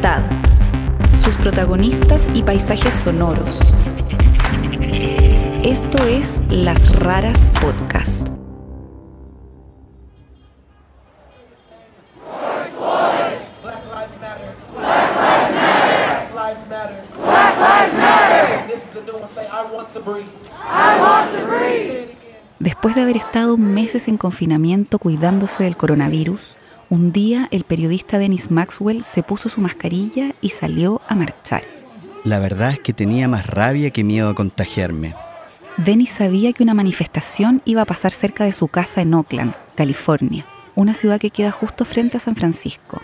libertad, sus protagonistas y paisajes sonoros. Esto es Las Raras Podcast. Después de haber estado meses en confinamiento cuidándose del coronavirus, un día el periodista Dennis Maxwell se puso su mascarilla y salió a marchar. La verdad es que tenía más rabia que miedo a contagiarme. Dennis sabía que una manifestación iba a pasar cerca de su casa en Oakland, California, una ciudad que queda justo frente a San Francisco.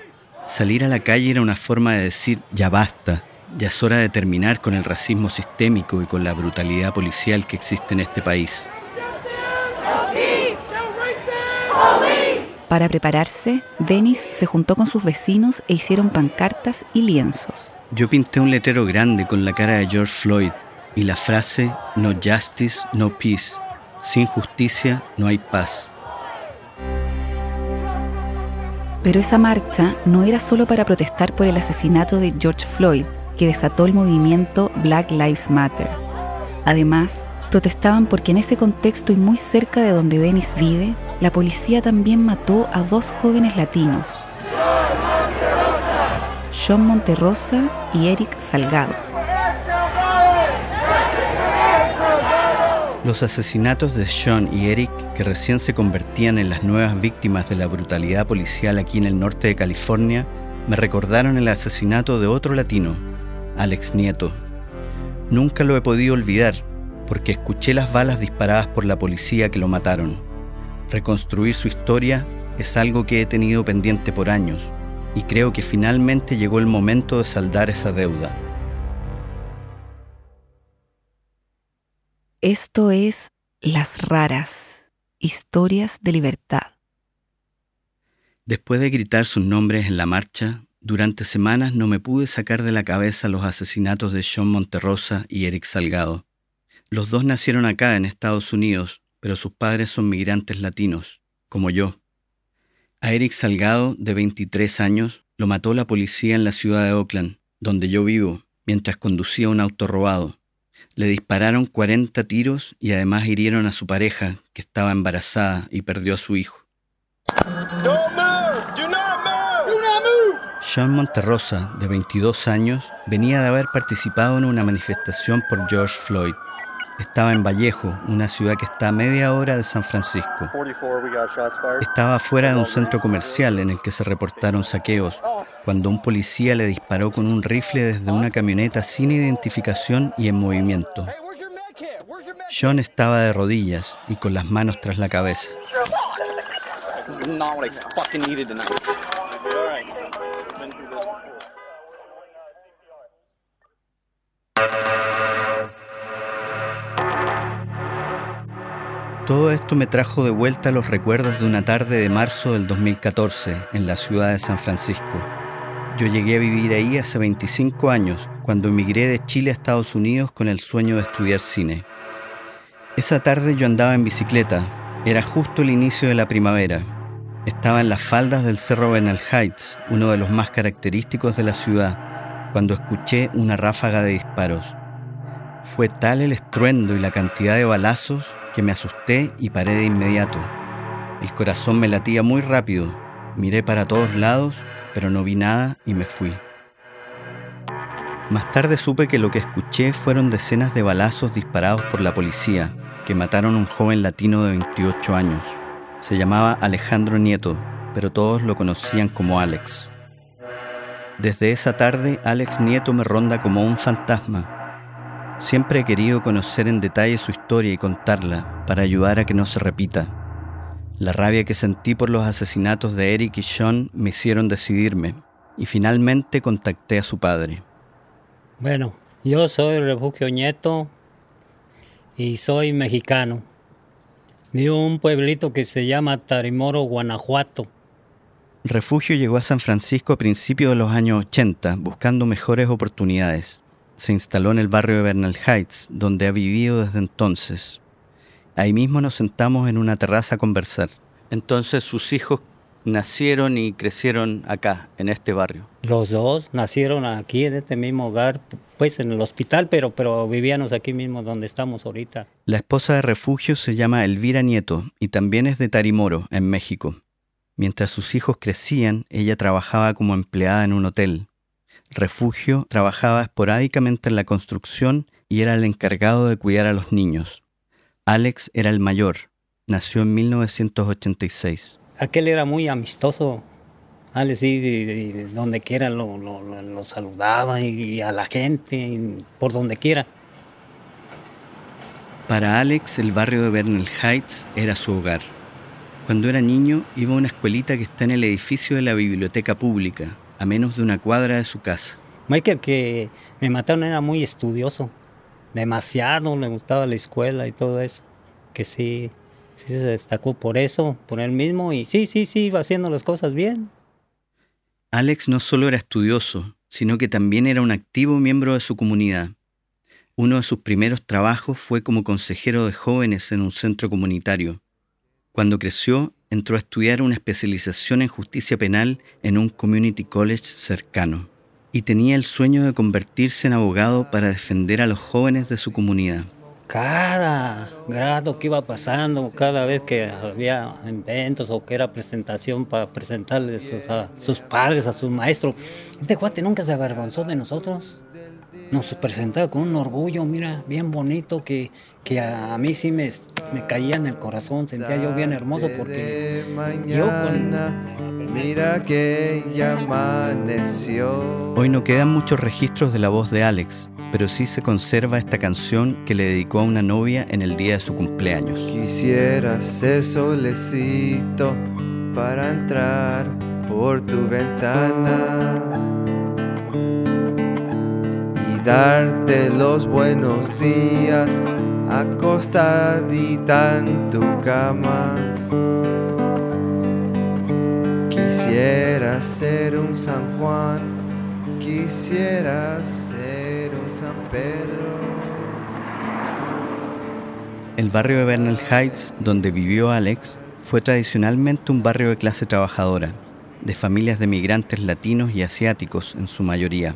Salir a la calle era una forma de decir ya basta, ya es hora de terminar con el racismo sistémico y con la brutalidad policial que existe en este país. Para prepararse, Dennis se juntó con sus vecinos e hicieron pancartas y lienzos. Yo pinté un letrero grande con la cara de George Floyd y la frase No justice, no peace. Sin justicia no hay paz. Pero esa marcha no era solo para protestar por el asesinato de George Floyd, que desató el movimiento Black Lives Matter. Además, protestaban porque en ese contexto y muy cerca de donde Dennis vive, la policía también mató a dos jóvenes latinos, Sean Monterrosa y Eric Salgado. Los asesinatos de Sean y Eric, que recién se convertían en las nuevas víctimas de la brutalidad policial aquí en el norte de California, me recordaron el asesinato de otro latino, Alex Nieto. Nunca lo he podido olvidar porque escuché las balas disparadas por la policía que lo mataron. Reconstruir su historia es algo que he tenido pendiente por años y creo que finalmente llegó el momento de saldar esa deuda. Esto es Las Raras, Historias de Libertad. Después de gritar sus nombres en la marcha, durante semanas no me pude sacar de la cabeza los asesinatos de Sean Monterrosa y Eric Salgado. Los dos nacieron acá en Estados Unidos, pero sus padres son migrantes latinos, como yo. A Eric Salgado, de 23 años, lo mató la policía en la ciudad de Oakland, donde yo vivo, mientras conducía un auto robado. Le dispararon 40 tiros y además hirieron a su pareja, que estaba embarazada y perdió a su hijo. Sean Monterrosa, de 22 años, venía de haber participado en una manifestación por George Floyd. Estaba en Vallejo, una ciudad que está a media hora de San Francisco. Estaba fuera de un centro comercial en el que se reportaron saqueos, cuando un policía le disparó con un rifle desde una camioneta sin identificación y en movimiento. Sean estaba de rodillas y con las manos tras la cabeza. Todo esto me trajo de vuelta los recuerdos de una tarde de marzo del 2014 en la ciudad de San Francisco. Yo llegué a vivir ahí hace 25 años, cuando emigré de Chile a Estados Unidos con el sueño de estudiar cine. Esa tarde yo andaba en bicicleta, era justo el inicio de la primavera. Estaba en las faldas del Cerro Bernal Heights, uno de los más característicos de la ciudad, cuando escuché una ráfaga de disparos. Fue tal el estruendo y la cantidad de balazos que me asusté y paré de inmediato. El corazón me latía muy rápido. Miré para todos lados, pero no vi nada y me fui. Más tarde supe que lo que escuché fueron decenas de balazos disparados por la policía, que mataron a un joven latino de 28 años. Se llamaba Alejandro Nieto, pero todos lo conocían como Alex. Desde esa tarde, Alex Nieto me ronda como un fantasma, Siempre he querido conocer en detalle su historia y contarla para ayudar a que no se repita. La rabia que sentí por los asesinatos de Eric y Sean me hicieron decidirme y finalmente contacté a su padre. Bueno, yo soy Refugio Nieto y soy mexicano. Vivo en un pueblito que se llama Tarimoro, Guanajuato. Refugio llegó a San Francisco a principios de los años 80 buscando mejores oportunidades se instaló en el barrio de Bernal Heights, donde ha vivido desde entonces. Ahí mismo nos sentamos en una terraza a conversar. Entonces sus hijos nacieron y crecieron acá, en este barrio. Los dos nacieron aquí, en este mismo hogar, pues en el hospital, pero, pero vivíamos aquí mismo donde estamos ahorita. La esposa de refugio se llama Elvira Nieto y también es de Tarimoro, en México. Mientras sus hijos crecían, ella trabajaba como empleada en un hotel. Refugio trabajaba esporádicamente en la construcción y era el encargado de cuidar a los niños. Alex era el mayor. Nació en 1986 aquel era muy amistoso. Alex, sí, donde quiera lo, saludaba y, a la gente, por donde quiera. Para Alex, el barrio de Bernal Heights era su hogar. Cuando era niño, iba a una escuelita que está en el edificio de la biblioteca pública, a menos de una cuadra de su casa. Michael, que me mataron, era muy estudioso. Demasiado, le gustaba la escuela y todo eso. Que sí, sí se destacó por eso, por él mismo, y sí, sí, sí, iba haciendo las cosas bien. Alex no solo era estudioso, sino que también era un activo miembro de su comunidad. Uno de sus primeros trabajos fue como consejero de jóvenes en un centro comunitario. Cuando creció, entró a estudiar una especialización en justicia penal en un community college cercano y tenía el sueño de convertirse en abogado para defender a los jóvenes de su comunidad cada grado que iba pasando, cada vez que había eventos o que era presentación para presentarles a sus padres, a sus maestros, este cuate nunca se avergonzó de nosotros. Nos presentaba con un orgullo, mira, bien bonito, que, que a mí sí me, me caía en el corazón, sentía yo bien hermoso porque yo Mira que ya amaneció. Hoy no quedan muchos registros de la voz de Alex, pero sí se conserva esta canción que le dedicó a una novia en el día de su cumpleaños. Quisiera ser solecito para entrar por tu ventana y darte los buenos días acostadita en tu cama. Quisiera ser un San Juan, quisiera ser San Pedro. El barrio de Bernal Heights, donde vivió Alex, fue tradicionalmente un barrio de clase trabajadora, de familias de migrantes latinos y asiáticos en su mayoría.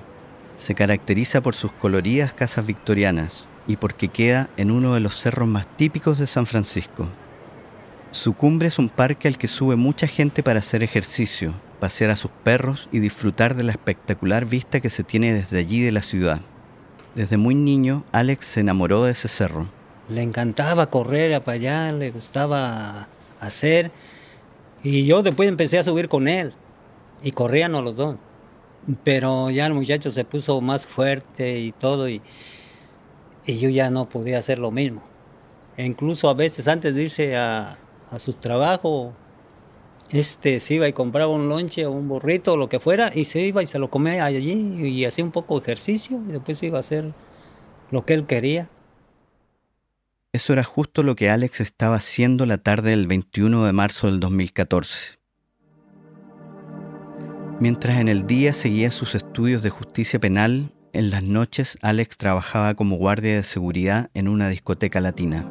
Se caracteriza por sus coloridas casas victorianas y porque queda en uno de los cerros más típicos de San Francisco. Su cumbre es un parque al que sube mucha gente para hacer ejercicio, pasear a sus perros y disfrutar de la espectacular vista que se tiene desde allí de la ciudad. Desde muy niño, Alex se enamoró de ese cerro. Le encantaba correr para allá, le gustaba hacer. Y yo después empecé a subir con él. Y corríamos los dos. Pero ya el muchacho se puso más fuerte y todo. Y, y yo ya no podía hacer lo mismo. E incluso a veces antes de irse a, a su trabajo, este se iba y compraba un lonche o un burrito o lo que fuera y se iba y se lo comía allí y hacía un poco de ejercicio y después iba a hacer lo que él quería. Eso era justo lo que Alex estaba haciendo la tarde del 21 de marzo del 2014. Mientras en el día seguía sus estudios de justicia penal, en las noches Alex trabajaba como guardia de seguridad en una discoteca latina.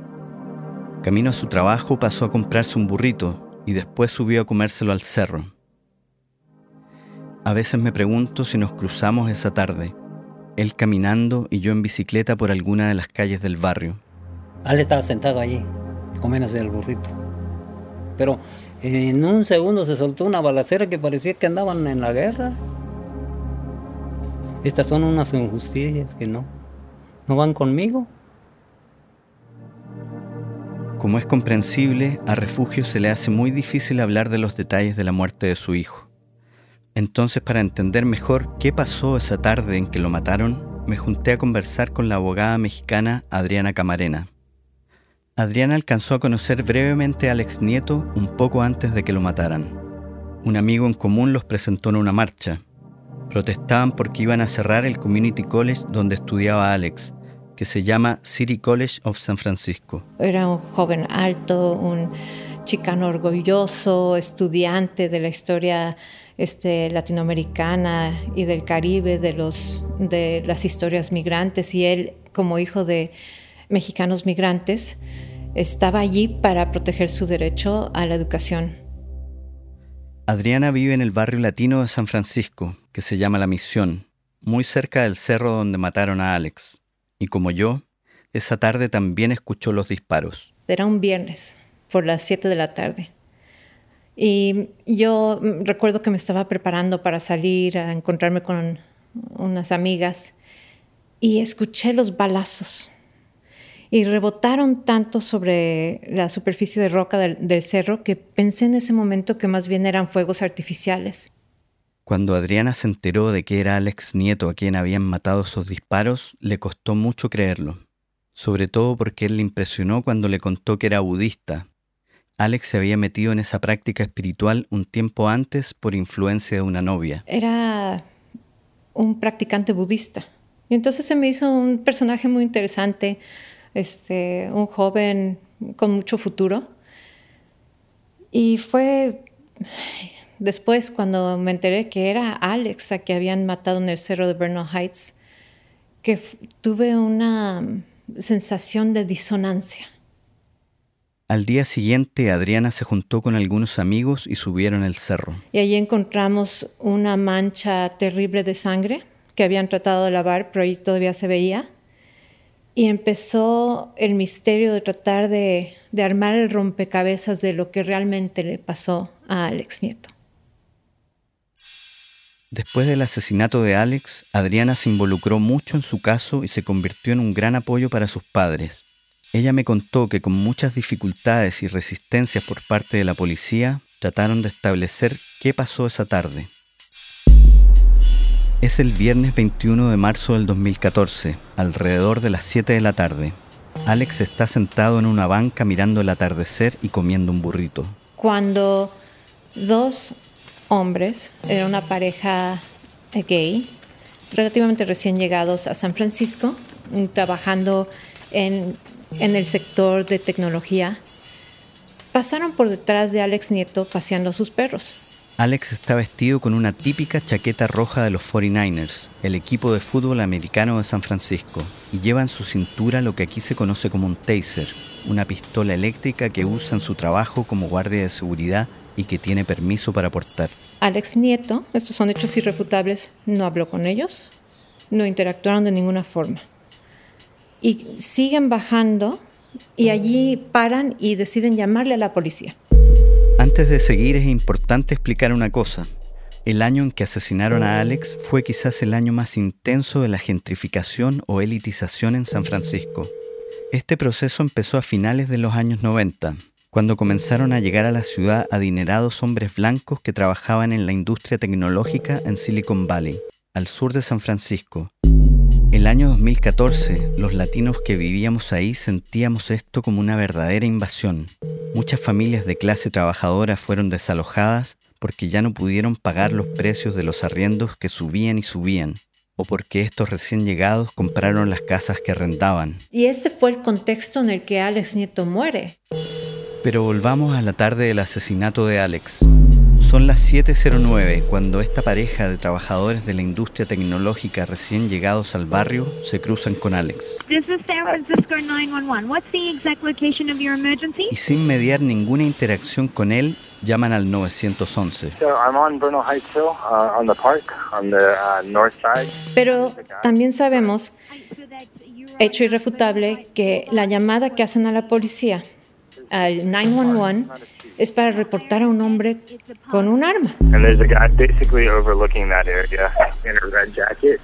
Camino a su trabajo pasó a comprarse un burrito y después subió a comérselo al cerro. A veces me pregunto si nos cruzamos esa tarde, él caminando y yo en bicicleta por alguna de las calles del barrio. Él estaba sentado allí, comiéndose el burrito. Pero en un segundo se soltó una balacera que parecía que andaban en la guerra. Estas son unas injusticias que no, no van conmigo. Como es comprensible, a Refugio se le hace muy difícil hablar de los detalles de la muerte de su hijo. Entonces, para entender mejor qué pasó esa tarde en que lo mataron, me junté a conversar con la abogada mexicana Adriana Camarena. Adriana alcanzó a conocer brevemente a Alex Nieto un poco antes de que lo mataran. Un amigo en común los presentó en una marcha. Protestaban porque iban a cerrar el Community College donde estudiaba Alex que se llama City College of San Francisco. Era un joven alto, un chicano orgulloso, estudiante de la historia este, latinoamericana y del Caribe, de, los, de las historias migrantes, y él, como hijo de mexicanos migrantes, estaba allí para proteger su derecho a la educación. Adriana vive en el barrio latino de San Francisco, que se llama La Misión, muy cerca del cerro donde mataron a Alex. Y como yo, esa tarde también escuchó los disparos. Era un viernes, por las 7 de la tarde. Y yo recuerdo que me estaba preparando para salir a encontrarme con unas amigas y escuché los balazos. Y rebotaron tanto sobre la superficie de roca del, del cerro que pensé en ese momento que más bien eran fuegos artificiales. Cuando Adriana se enteró de que era Alex Nieto a quien habían matado esos disparos, le costó mucho creerlo, sobre todo porque él le impresionó cuando le contó que era budista. Alex se había metido en esa práctica espiritual un tiempo antes por influencia de una novia. Era un practicante budista. Y entonces se me hizo un personaje muy interesante, este, un joven con mucho futuro. Y fue después cuando me enteré que era Alex a que habían matado en el cerro de Bernal Heights, que tuve una sensación de disonancia. Al día siguiente, Adriana se juntó con algunos amigos y subieron el cerro. Y allí encontramos una mancha terrible de sangre que habían tratado de lavar, pero ahí todavía se veía. Y empezó el misterio de tratar de, armar el rompecabezas de lo que realmente le pasó a Alex Nieto. Después del asesinato de Alex, Adriana se involucró mucho en su caso y se convirtió en un gran apoyo para sus padres. Ella me contó que con muchas dificultades y resistencias por parte de la policía, trataron de establecer qué pasó esa tarde. Es el viernes 21 de marzo del 2014, alrededor de las 7 de la tarde. Alex está sentado en una banca mirando el atardecer y comiendo un burrito. Cuando dos hombres, era una pareja gay, relativamente recién llegados a San Francisco, trabajando en, en el sector de tecnología, pasaron por detrás de Alex Nieto paseando sus perros. Alex está vestido con una típica chaqueta roja de los 49ers, el equipo de fútbol americano de San Francisco, y lleva en su cintura lo que aquí se conoce como un taser, una pistola eléctrica que usa en su trabajo como guardia de seguridad y que tiene permiso para portar. Alex Nieto, estos son hechos irrefutables, no habló con ellos, no interactuaron de ninguna forma. Y siguen bajando y allí paran y deciden llamarle a la policía. Antes de seguir es importante explicar una cosa. El año en que asesinaron a Alex fue quizás el año más intenso de la gentrificación o elitización en San Francisco. Este proceso empezó a finales de los años 90, cuando comenzaron a llegar a la ciudad adinerados hombres blancos que trabajaban en la industria tecnológica en Silicon Valley, al sur de San Francisco. El año 2014, los latinos que vivíamos ahí sentíamos esto como una verdadera invasión. Muchas familias de clase trabajadora fueron desalojadas porque ya no pudieron pagar los precios de los arriendos que subían y subían, o porque estos recién llegados compraron las casas que arrendaban. Y ese fue el contexto en el que Alex Nieto muere. Pero volvamos a la tarde del asesinato de Alex. Son las 7.09 cuando esta pareja de trabajadores de la industria tecnológica recién llegados al barrio se cruzan con Alex. Y sin mediar ninguna interacción con él, llaman al 911. Pero también sabemos, hecho irrefutable, que la llamada que hacen a la policía, al 911, es para reportar a un hombre con un arma. And there's a guy basically overlooking that area in a red jacket,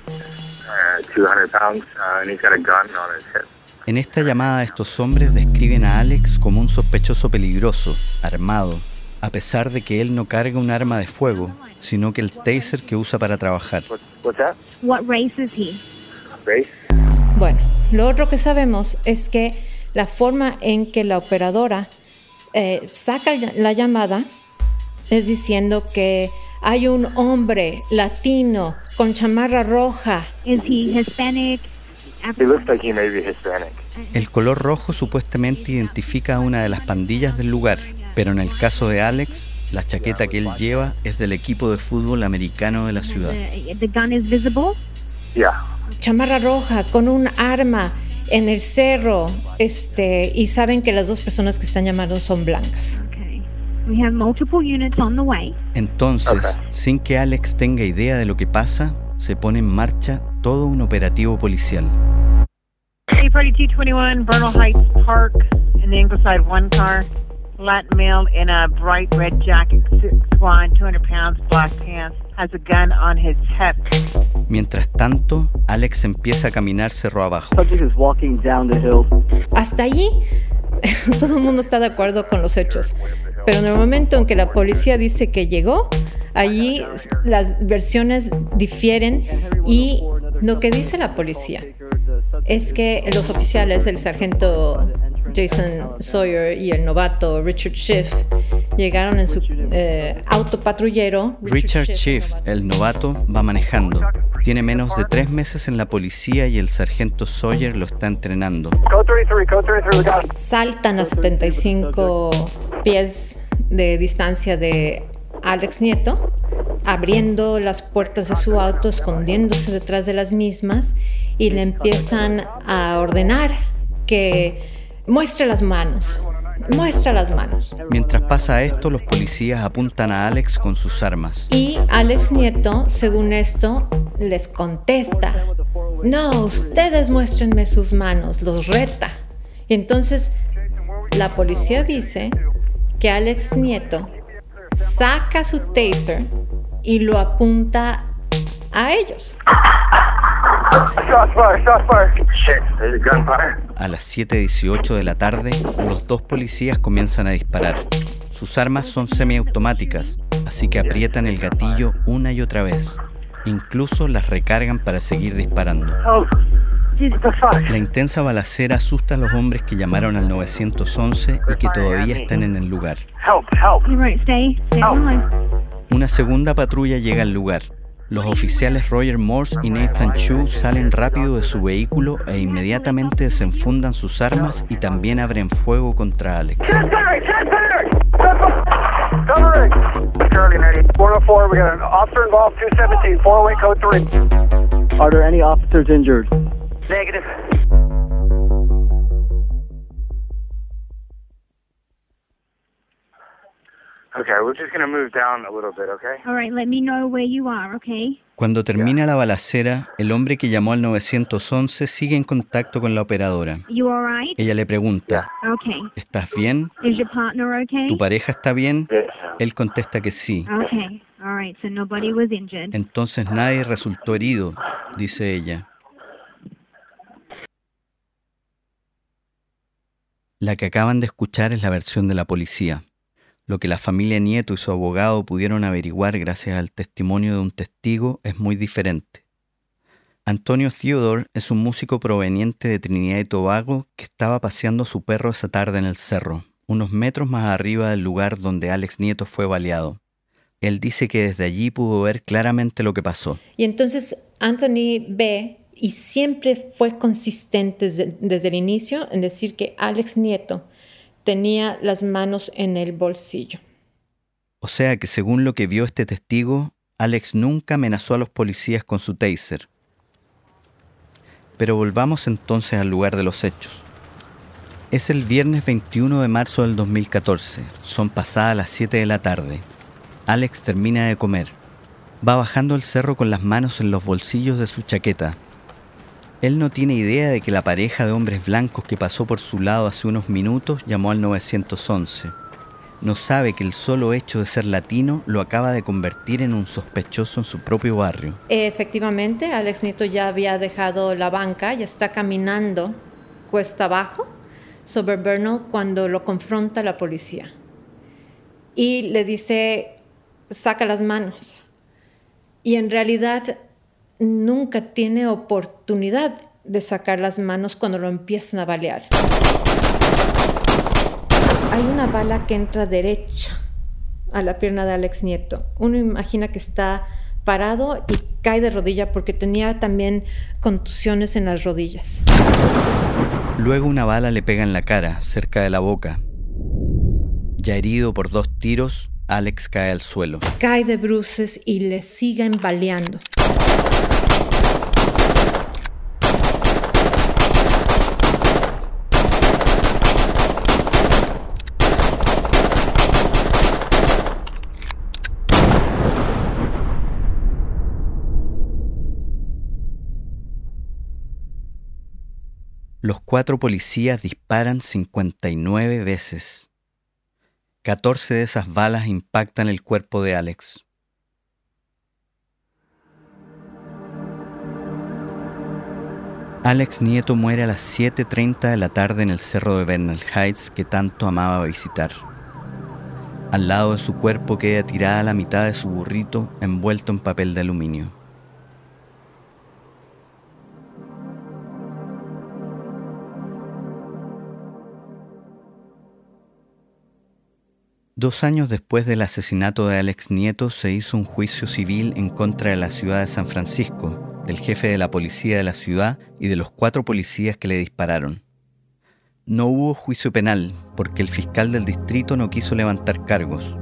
uh, 200 pounds, uh, and he's got a gun on his hip. En esta llamada estos hombres describen a Alex como un sospechoso peligroso, armado, a pesar de que él no carga un arma de fuego, sino que el taser que usa para trabajar. What's that? What race is he? Race? Bueno, lo otro que sabemos es que la forma en que la operadora eh, saca la llamada es diciendo que hay un hombre latino con chamarra roja. Is he Hispanic? He looks like he may be Hispanic. El color rojo supuestamente identifica a una de las pandillas del lugar, pero en el caso de Alex, la chaqueta que él lleva es del equipo de fútbol americano de la ciudad. The, the gun is visible. Yeah. Chamarra roja con un arma en el cerro, este, y saben que las dos personas que están llamando son blancas. Okay. We have multiple units on the way. Entonces, Ok. sin que Alex tenga idea de lo que pasa, se pone en marcha todo un operativo policial. C4221, Vernal Heights Park, in the Ingleside one car. Latin male in a bright red jacket, six one, 200 pounds, black pants, has a gun on his hip. Mientras tanto, Alex empieza a caminar cerro abajo. Is walking down the hill. Hasta allí todo el mundo está de acuerdo con los hechos, pero en el momento en que la policía dice que llegó, allí las versiones difieren y lo que dice la policía es que los oficiales, el sargento Jason Sawyer y el novato Richard Schiff, llegaron en su eh, auto patrullero. Richard Schiff, el novato, va manejando. Tiene menos de tres meses en la policía y el sargento Sawyer lo está entrenando. Code 33, code 33, we got him. saltan a 75 pies de distancia de Alex Nieto, abriendo las puertas de su auto, escondiéndose detrás de las mismas y le empiezan a ordenar que muestre las manos, muestra las manos. Mientras pasa esto, los policías apuntan a Alex con sus armas. Y Alex Nieto, según esto, les contesta, no, ustedes muéstrenme sus manos, los reta. Y entonces la policía dice que Alex Nieto saca su taser y lo apunta a ellos. Shots shots. Shit, a gunfire. A las 7.18 de la tarde, los dos policías comienzan a disparar. Sus armas son semiautomáticas, así que aprietan el gatillo una y otra vez. Incluso las recargan para seguir disparando. Oh? La intensa balacera asusta a los hombres que llamaron al 911 y que todavía están en el lugar. Help, help. You're right. Stay. Stay alive. Una segunda patrulla llega al lugar. Los oficiales Roger Morse y Nathan Chu salen rápido de su vehículo e inmediatamente desenfundan sus armas y también abren fuego contra Alex. Shots fired, shots fired. Covering. Charlie 90. 404, we got an officer involved, 217, 408, code 3. Are there any officers injured? Negative. Okay, we're just gonna move down a little bit, okay? All right. Let me know where you are. Okay. Cuando termina la balacera, el hombre que llamó al 911 sigue en contacto con la operadora. You all right? Ella le pregunta, Okay. ¿estás bien? Is your partner okay? ¿Tu pareja está bien? Yes. Él contesta que sí. Okay. All right. So nobody was injured. Entonces nadie resultó herido, dice ella. La que acaban de escuchar es la versión de la policía. Lo que la familia Nieto y su abogado pudieron averiguar gracias al testimonio de un testigo es muy diferente. Antonio Theodore es un músico proveniente de Trinidad y Tobago que estaba paseando a su perro esa tarde en el cerro, unos metros más arriba del lugar donde Alex Nieto fue baleado. Él dice que desde allí pudo ver claramente lo que pasó. Y entonces Anthony ve y siempre fue consistente desde, desde el inicio en decir que Alex Nieto tenía las manos en el bolsillo. O sea que según lo que vio este testigo, Alex nunca amenazó a los policías con su taser. Pero volvamos entonces al lugar de los hechos. Es el viernes 21 de marzo del 2014. Son pasadas las 7 de la tarde. Alex termina de comer. Va bajando el cerro con las manos en los bolsillos de su chaqueta. Él no tiene idea de que la pareja de hombres blancos que pasó por su lado hace unos minutos llamó al 911. No sabe que el solo hecho de ser latino lo acaba de convertir en un sospechoso en su propio barrio. Efectivamente, Alex Nieto ya había dejado la banca, ya está caminando cuesta abajo sobre Bernal cuando lo confronta la policía. Y le dice, saca las manos. Y en realidad nunca tiene oportunidad de sacar las manos cuando lo empiezan a balear. Hay una bala que entra derecha a la pierna de Alex Nieto. Uno imagina que está parado y cae de rodilla porque tenía también contusiones en las rodillas. Luego una bala le pega en la cara, cerca de la boca. Ya herido por dos tiros, Alex cae al suelo. Cae de bruces y le siguen baleando. Los cuatro policías disparan 59 veces. 14 de esas balas impactan el cuerpo de Alex. Alex Nieto muere a las 7.30 de la tarde en el cerro de Bernal Heights que tanto amaba visitar. Al lado de su cuerpo queda tirada la mitad de su burrito envuelto en papel de aluminio. Dos años después del asesinato de Alex Nieto se hizo un juicio civil en contra de la ciudad de San Francisco, del jefe de la policía de la ciudad y de los cuatro policías que le dispararon. No hubo juicio penal porque el fiscal del distrito no quiso levantar cargos.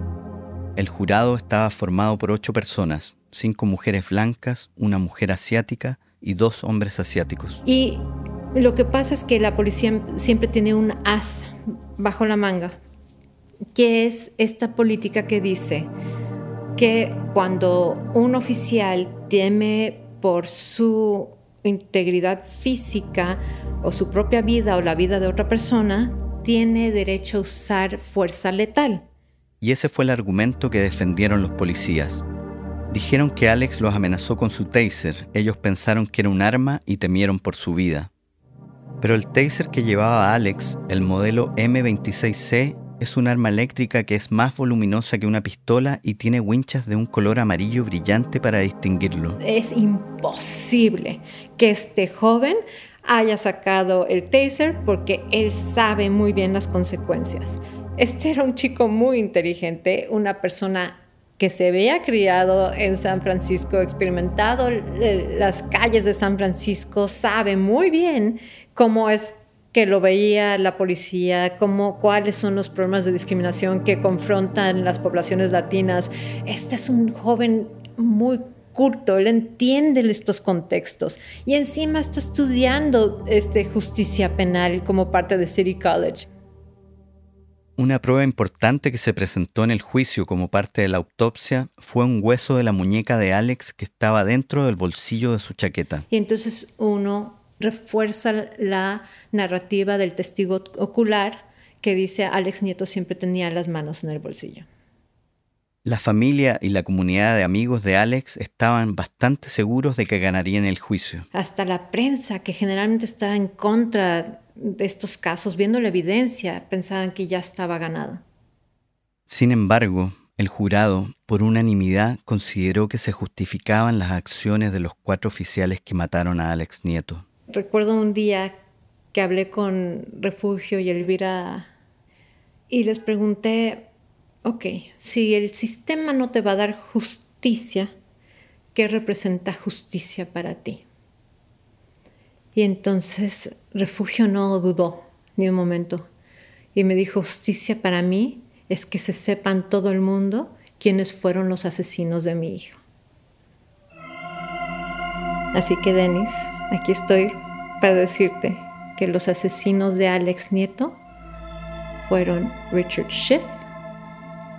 El jurado estaba formado por ocho personas, cinco mujeres blancas, una mujer asiática y dos hombres asiáticos. Y lo que pasa es que la policía siempre tiene un as bajo la manga que es esta política que dice que cuando un oficial teme por su integridad física o su propia vida o la vida de otra persona, tiene derecho a usar fuerza letal. Y ese fue el argumento que defendieron los policías. Dijeron que Alex los amenazó con su taser. Ellos pensaron que era un arma y temieron por su vida. Pero el taser que llevaba Alex, el modelo M26C, es un arma eléctrica que es más voluminosa que una pistola y tiene winchas de un color amarillo brillante para distinguirlo. Es imposible que este joven haya sacado el taser porque él sabe muy bien las consecuencias. Este era un chico muy inteligente, una persona que se había criado en San Francisco, experimentado las calles de San Francisco, sabe muy bien cómo es que lo veía la policía, cómo, cuáles son los problemas de discriminación que confrontan las poblaciones latinas. Este es un joven muy culto, él entiende estos contextos y encima está estudiando este, justicia penal como parte de City College. Una prueba importante que se presentó en el juicio como parte de la autopsia fue un hueso de la muñeca de Alex que estaba dentro del bolsillo de su chaqueta. Y entonces uno refuerza la narrativa del testigo ocular que dice Alex Nieto siempre tenía las manos en el bolsillo. La familia y la comunidad de amigos de Alex estaban bastante seguros de que ganarían el juicio. Hasta la prensa, que generalmente está en contra de estos casos, viendo la evidencia, pensaban que ya estaba ganado. Sin embargo, el jurado, por unanimidad, consideró que se justificaban las acciones de los cuatro oficiales que mataron a Alex Nieto. Recuerdo un día que hablé con Refugio y Elvira y les pregunté, ok, si el sistema no te va a dar justicia, ¿qué representa justicia para ti? Y entonces Refugio no dudó ni un momento y me dijo, justicia para mí es que se sepan todo el mundo quiénes fueron los asesinos de mi hijo. Así que, Denis, aquí estoy para decirte que los asesinos de Alex Nieto fueron Richard Schiff,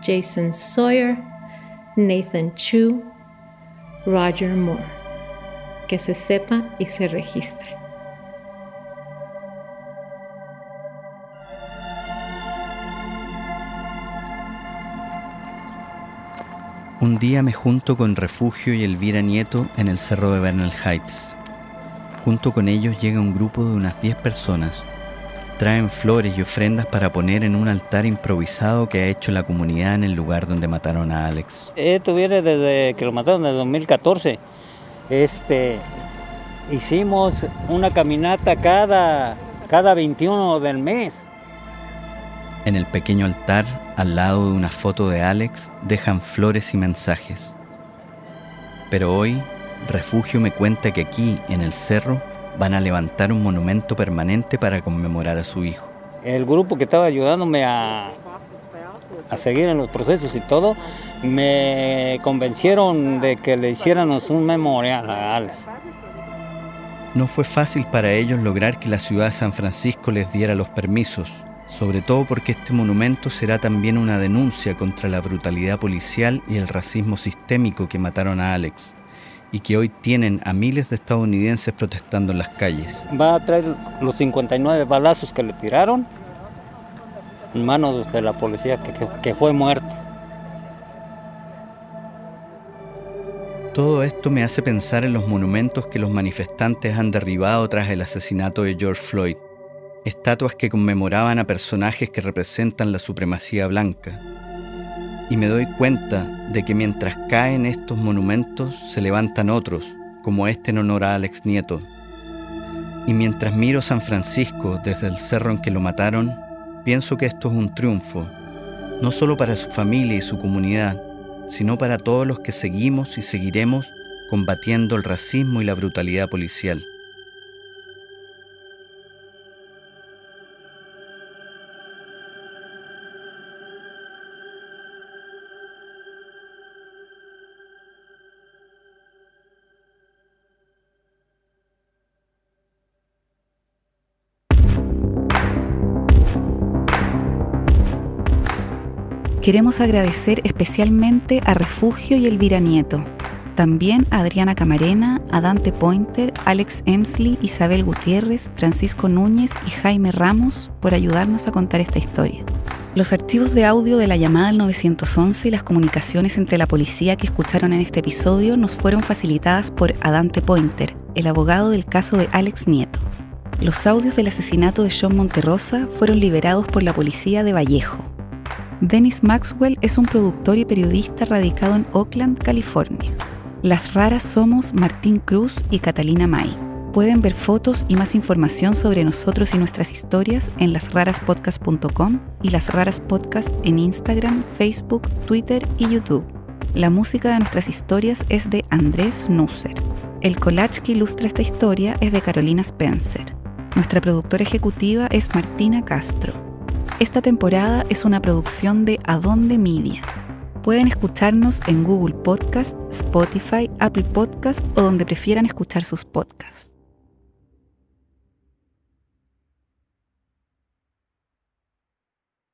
Jason Sawyer, Nathan Chu, Roger Moore. Que se sepa y se registre. Un día me junto con Refugio y Elvira Nieto en el cerro de Bernal Heights. Junto con ellos llega un grupo de unas 10 personas. Traen flores y ofrendas para poner en un altar improvisado que ha hecho la comunidad en el lugar donde mataron a Alex. Esto viene desde que lo mataron en 2014. Este, hicimos una caminata cada, cada 21 del mes. En el pequeño altar, al lado de una foto de Alex, dejan flores y mensajes. Pero hoy, Refugio me cuenta que aquí, en el cerro, van a levantar un monumento permanente para conmemorar a su hijo. El grupo que estaba ayudándome a, a seguir en los procesos y todo, me convencieron de que le hiciéramos un memorial a Alex. No fue fácil para ellos lograr que la ciudad de San Francisco les diera los permisos, sobre todo porque este monumento será también una denuncia contra la brutalidad policial y el racismo sistémico que mataron a Alex, y que hoy tienen a miles de estadounidenses protestando en las calles. Va a traer los 59 balazos que le tiraron en manos de la policía que, que- que fue muerto. Todo esto me hace pensar en los monumentos que los manifestantes han derribado tras el asesinato de George Floyd, estatuas que conmemoraban a personajes que representan la supremacía blanca. Y me doy cuenta de que mientras caen estos monumentos se levantan otros, como este en honor a Alex Nieto. Y mientras miro San Francisco desde el cerro en que lo mataron, pienso que esto es un triunfo, no solo para su familia y su comunidad, sino para todos los que seguimos y seguiremos combatiendo el racismo y la brutalidad policial. Queremos agradecer especialmente a Refugio y Elvira Nieto, también a Adriana Camarena, a Dante Pointer, Alex Emsley, Isabel Gutiérrez, Francisco Núñez y Jaime Ramos por ayudarnos a contar esta historia. Los archivos de audio de la llamada al 911 y las comunicaciones entre la policía que escucharon en este episodio nos fueron facilitadas por Adante Pointer, el abogado del caso de Alex Nieto. Los audios del asesinato de John Monterrosa fueron liberados por la policía de Vallejo. Dennis Maxwell es un productor y periodista radicado en Oakland, California. Las raras somos Martín Cruz y Catalina May. Pueden ver fotos y más información sobre nosotros y nuestras historias en lasraraspodcast.com y Las Raras Podcast en Instagram, Facebook, Twitter y YouTube. La música de nuestras historias es de Andrés Nusser. El collage que ilustra esta historia es de Carolina Spencer. Nuestra productora ejecutiva es Martina Castro. Esta temporada es una producción de Adonde Media. Pueden escucharnos en Google Podcast, Spotify, Apple Podcast o donde prefieran escuchar sus podcasts.